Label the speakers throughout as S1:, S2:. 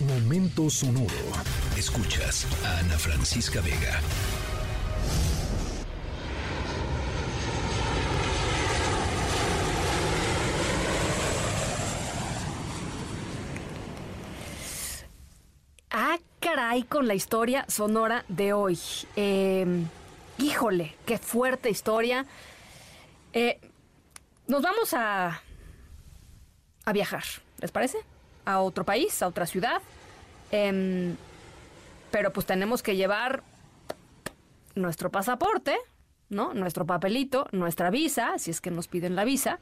S1: Momento sonoro. Escuchas a Ana Francisca Vega.
S2: Ah, caray, con la historia sonora de hoy. Eh, híjole, qué fuerte historia. Eh, nos vamos a, a viajar, ¿les parece? A otro país, a otra ciudad. Em, pero pues tenemos que llevar nuestro pasaporte, ¿no? Nuestro papelito, nuestra visa, si es que nos piden la visa.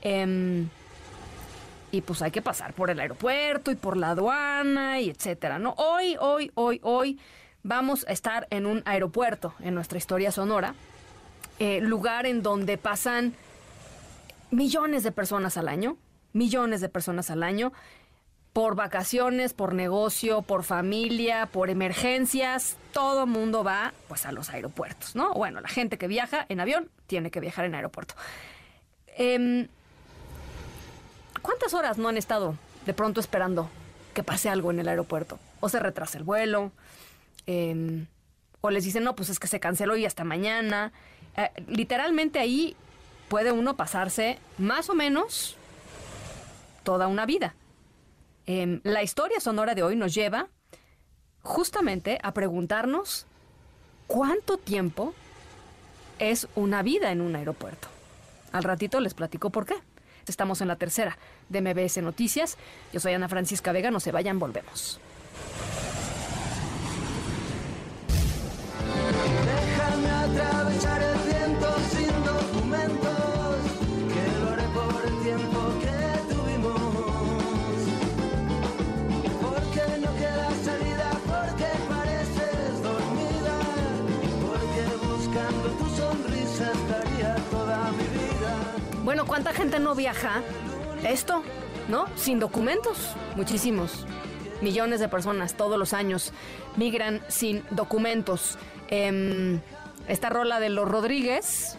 S2: Em, y pues hay que pasar por el aeropuerto y por la aduana y etcétera, ¿no? Hoy, hoy, hoy, hoy vamos a estar en un aeropuerto en nuestra historia sonora, eh, lugar en donde pasan millones de personas al año, millones de personas al año, por vacaciones, por negocio, por familia, por emergencias, todo mundo va pues a los aeropuertos, ¿no? Bueno, la gente que viaja en avión tiene que viajar en aeropuerto. Em, ¿Cuántas horas no han estado de pronto esperando que pase algo en el aeropuerto? O se retrasa el vuelo, em, o les dicen, no, pues es que se canceló y hasta mañana. Eh, literalmente ahí puede uno pasarse más o menos toda una vida. La historia sonora de hoy nos lleva justamente a preguntarnos cuánto tiempo es una vida en un aeropuerto. Al ratito les platico por qué. Estamos en la tercera de MBS Noticias. Yo soy Ana Francisca Vega, no se vayan, volvemos. Bueno, ¿cuánta gente no viaja? Esto, ¿no? Sin documentos. Muchísimos. Millones de personas todos los años migran sin documentos. Em, esta rola de los Rodríguez,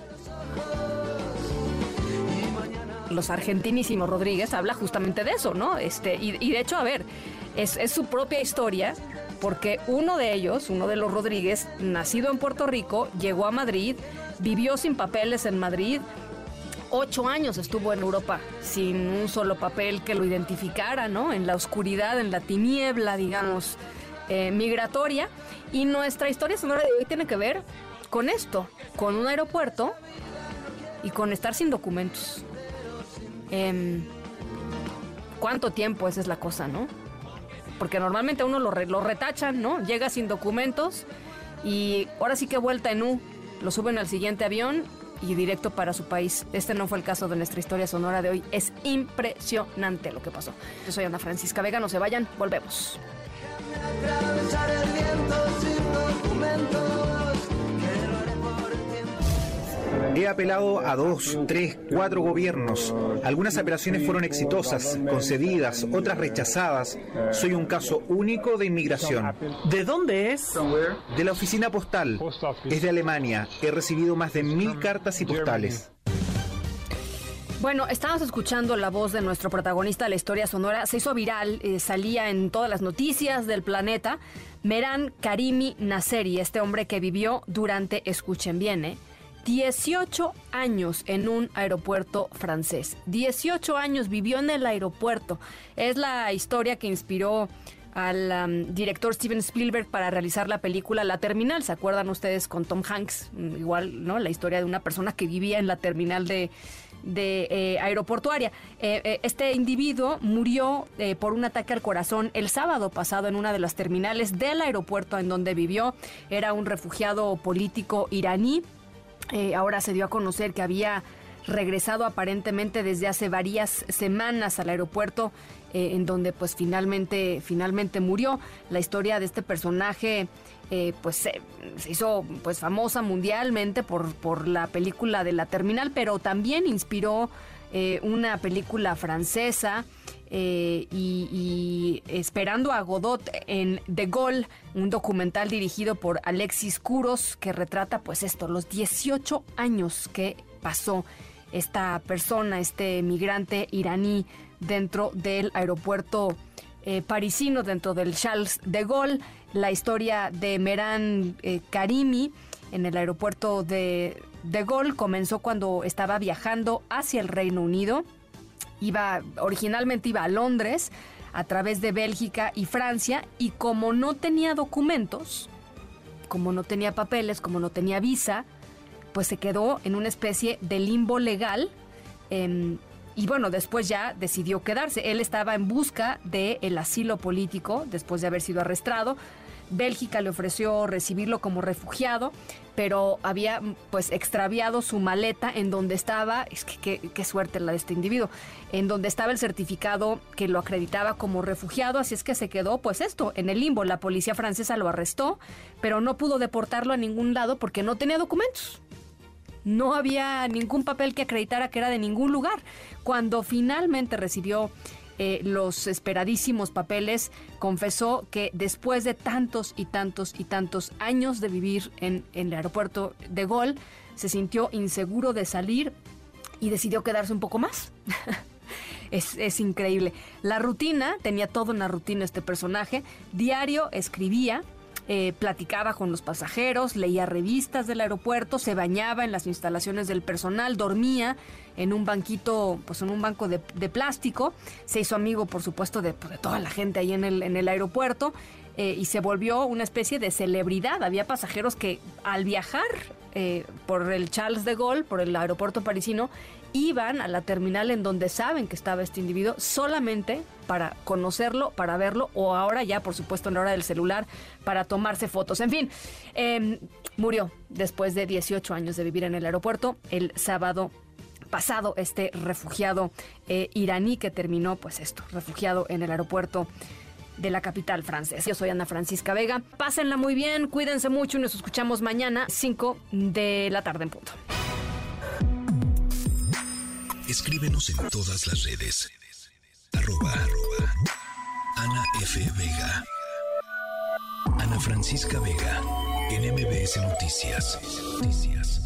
S2: los argentinísimos Rodríguez, habla justamente de eso, ¿no? Este, y, de hecho, a ver, es su propia historia, porque uno de ellos, uno de los Rodríguez, nacido en Puerto Rico, llegó a Madrid, vivió sin papeles en Madrid, ocho años estuvo en Europa sin un solo papel que lo identificara, ¿no? En la oscuridad, en la tiniebla, digamos, eh, migratoria. Y nuestra historia sonora de hoy tiene que ver con esto, con un aeropuerto y con estar sin documentos. Em, ¿Cuánto tiempo? Esa es la cosa, ¿no? Porque normalmente uno lo, re- retachan, ¿no? Llega sin documentos y ahora sí que vuelta en U. Lo suben al siguiente avión y directo para su país. Este no fue el caso de nuestra historia sonora de hoy. Es impresionante lo que pasó. Yo soy Ana Francisca Vega, no se vayan, volvemos.
S3: He apelado a dos, tres, cuatro gobiernos. Algunas apelaciones fueron exitosas, concedidas, otras rechazadas. Soy un caso único de inmigración.
S4: ¿De dónde es?
S3: De la oficina postal. Es de Alemania. He recibido más de mil cartas y postales.
S2: Bueno, estábamos escuchando la voz de nuestro protagonista de la historia sonora. Se hizo viral, eh, salía en todas las noticias del planeta. Meran Karimi Nasseri, este hombre que vivió durante, escuchen bien, ¿eh? 18 años en un aeropuerto francés. 18 años vivió en el aeropuerto. Es la historia que inspiró al am, director Steven Spielberg para realizar la película La Terminal. ¿Se acuerdan ustedes con Tom Hanks? Mm, Igual, ¿no? La historia de una persona que vivía en la terminal de, eh, aeroportuaria. Eh, eh, este individuo murió por un ataque al corazón el sábado pasado en una de las terminales del aeropuerto en donde vivió. Era un refugiado político iraní. Eh, ahora se dio a conocer que había regresado aparentemente desde hace varias semanas al aeropuerto eh, en donde pues finalmente finalmente murió. La historia de este personaje eh, pues se, hizo pues famosa mundialmente por por la película de la terminal pero también inspiró eh, una película francesa eh, y, Esperando a Godot en The Gaulle, un documental dirigido por Alexis Kuros que retrata pues esto, los 18 años que pasó esta persona, este migrante iraní dentro del aeropuerto eh, parisino dentro del Charles de Gaulle, la historia de Meran eh, Karimi en el aeropuerto de, de Gaulle comenzó cuando estaba viajando hacia el Reino Unido. Iba, originalmente iba a Londres a través de Bélgica y Francia y como no tenía documentos, como no tenía papeles, como no tenía visa, pues se quedó en una especie de limbo legal. Em, y bueno, después ya decidió quedarse. Él estaba en busca del asilo político después de haber sido arrestado. Bélgica le ofreció recibirlo como refugiado, pero había pues extraviado su maleta en donde estaba, es que qué, suerte la de este individuo, en donde estaba el certificado que lo acreditaba como refugiado, así es que se quedó pues esto, en el limbo. La policía francesa lo arrestó, pero no pudo deportarlo a ningún lado porque no tenía documentos no había ningún papel que acreditara que era de ningún lugar. Cuando finalmente recibió eh, los esperadísimos papeles, confesó que después de tantos y tantos y tantos años de vivir en, el aeropuerto de Gol, se sintió inseguro de salir y decidió quedarse un poco más. es, es, increíble. La rutina, tenía toda una rutina este personaje, diario escribía, eh, platicaba con los pasajeros, leía revistas del aeropuerto, se bañaba en las instalaciones del personal, dormía en un banquito, pues en un banco de, plástico, se hizo amigo, por supuesto, de, pues, toda la gente ahí en el aeropuerto. Eh, y se volvió una especie de celebridad. Había pasajeros que al viajar eh, por el Charles de Gaulle, por el aeropuerto parisino, iban a la terminal en donde saben que estaba este individuo solamente para conocerlo, para verlo, o ahora ya, por supuesto, en la hora del celular, para tomarse fotos. En fin, em, murió después de 18 años de vivir en el aeropuerto el sábado pasado este refugiado eh, iraní que terminó, pues esto, refugiado en el aeropuerto de la capital francesa. Yo soy Ana Francisca Vega. Pásenla muy bien, cuídense mucho y nos escuchamos mañana, 5 de la tarde en punto.
S1: Escríbenos en todas las redes. Arroba, Ana F. Vega. Ana Francisca Vega. En MBS Noticias. Noticias.